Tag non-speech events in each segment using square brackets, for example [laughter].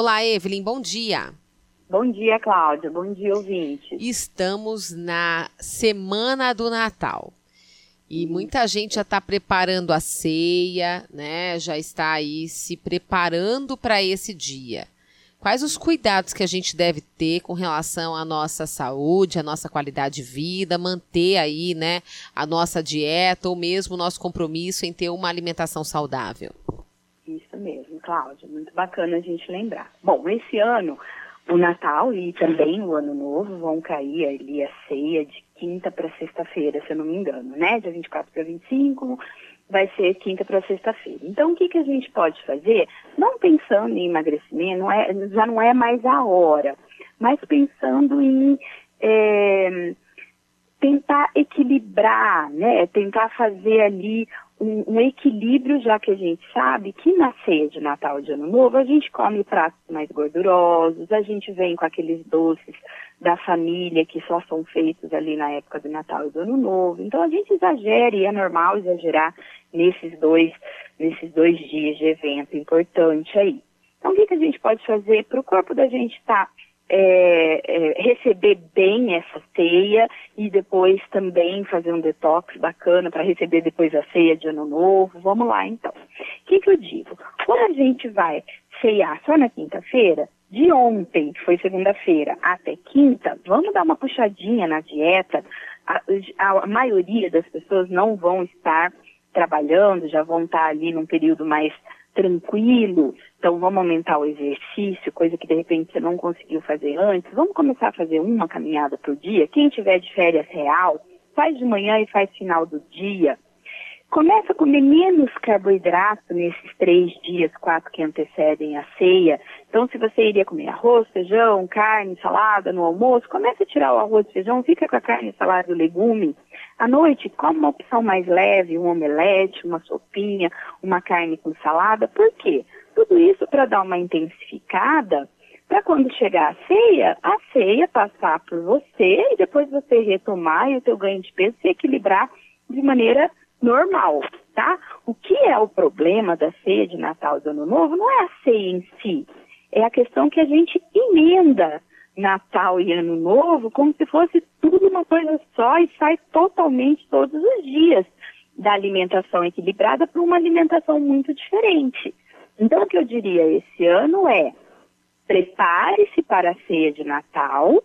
Olá, Evelyn, bom dia. Bom dia, Cláudia. Bom dia, ouvinte. Estamos na semana do Natal. E muita gente já está preparando a ceia, né? Já está aí se preparando para esse dia. Quais os cuidados que a gente deve ter com relação à nossa saúde, à nossa qualidade de vida, manter aí, né, a nossa dieta ou mesmo o nosso compromisso em ter uma alimentação saudável? Cláudia. Muito bacana a gente lembrar. Bom, esse ano o Natal e também o Ano Novo vão cair ali a ceia de quinta para sexta-feira, se eu não me engano, né? Dia 24 para 25 vai ser quinta para sexta-feira. Então, o que, que a gente pode fazer? Não pensando em emagrecimento, não é, já não é mais a hora, mas pensando em é, tentar equilibrar, né? Tentar fazer ali um, um, equilíbrio, já que a gente sabe que na ceia de Natal de Ano Novo a gente come pratos mais gordurosos, a gente vem com aqueles doces da família que só são feitos ali na época do Natal e do Ano Novo. Então a gente exagera e é normal exagerar nesses dois, nesses dois dias de evento importante aí. Então o que, que a gente pode fazer para o corpo da gente estar tá é, é, receber bem essa ceia e depois também fazer um detox bacana para receber depois a ceia de ano novo. Vamos lá então. O que, que eu digo? Quando a gente vai ceiar só na quinta-feira, de ontem, que foi segunda-feira, até quinta, vamos dar uma puxadinha na dieta. A, a, a maioria das pessoas não vão estar trabalhando, já vão estar ali num período mais tranquilo, então vamos aumentar o exercício, coisa que de repente você não conseguiu fazer antes, vamos começar a fazer uma caminhada por dia. Quem tiver de férias real, faz de manhã e faz final do dia. Começa a comer menos carboidrato nesses três dias, quatro que antecedem a ceia. Então, se você iria comer arroz, feijão, carne, salada no almoço, comece a tirar o arroz feijão, fica com a carne, salada e legume. À noite, come uma opção mais leve, um omelete, uma sopinha, uma carne com salada. Por quê? Tudo isso para dar uma intensificada, para quando chegar a ceia, a ceia passar por você e depois você retomar e o teu ganho de peso se equilibrar de maneira normal, tá? O que é o problema da ceia de Natal e do Ano Novo não é a ceia em si, é a questão que a gente emenda Natal e Ano Novo como se fosse tudo uma coisa só e sai totalmente todos os dias da alimentação equilibrada para uma alimentação muito diferente. Então, o que eu diria esse ano é: prepare-se para a ceia de Natal,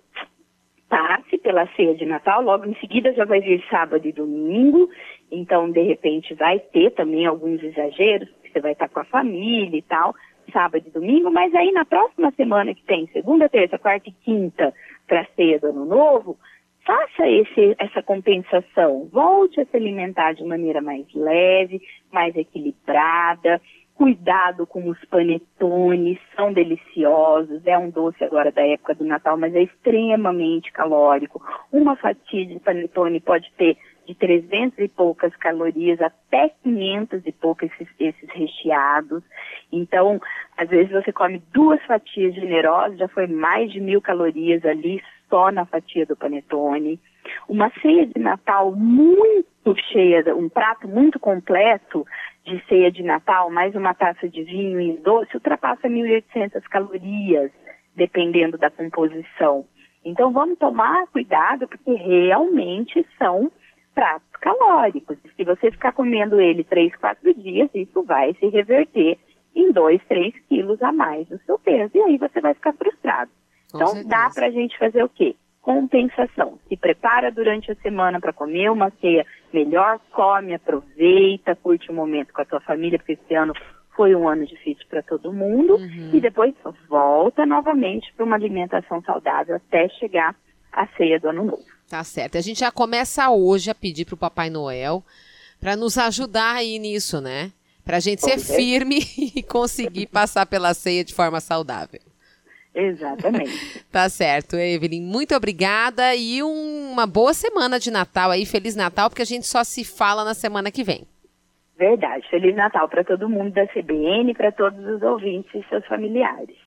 passe pela ceia de Natal, logo em seguida já vai vir sábado e domingo, então de repente vai ter também alguns exageros, porque você vai estar com a família e tal, sábado e domingo, mas aí na próxima semana que tem segunda, terça, quarta e quinta para ceia do ano novo, faça esse, essa compensação, volte a se alimentar de maneira mais leve, mais equilibrada, Cuidado com os panetones, são deliciosos. É um doce agora da época do Natal, mas é extremamente calórico. Uma fatia de panetone pode ter de 300 e poucas calorias até 500 e poucas esses, esses, recheados. Então, às vezes você come duas fatias generosas, já foi mais de mil calorias ali só na fatia do panetone. Uma ceia de Natal muito cheia, um prato muito completo, de ceia de Natal, mais uma taça de vinho e doce, ultrapassa 1.800 calorias, dependendo da composição. Então vamos tomar cuidado, porque realmente são pratos calóricos. Se você ficar comendo ele três, quatro dias, isso vai se reverter em 2, 3 quilos a mais do seu peso. E aí você vai ficar frustrado. Com então certeza. dá para a gente fazer o quê? compensação. Se prepara durante a semana para comer uma ceia melhor, come, aproveita, curte o um momento com a tua família, porque esse ano foi um ano difícil para todo mundo, uhum. e depois volta novamente para uma alimentação saudável até chegar à ceia do ano novo. Tá certo. A gente já começa hoje a pedir para o Papai Noel para nos ajudar aí nisso, né? Para a gente ser firme [laughs] e conseguir passar pela ceia de forma saudável. Exatamente. [laughs] tá certo, Evelyn. Muito obrigada e uma boa semana de Natal aí. Feliz Natal, porque a gente só se fala na semana que vem. Verdade. Feliz Natal para todo mundo da CBN, para todos os ouvintes e seus familiares.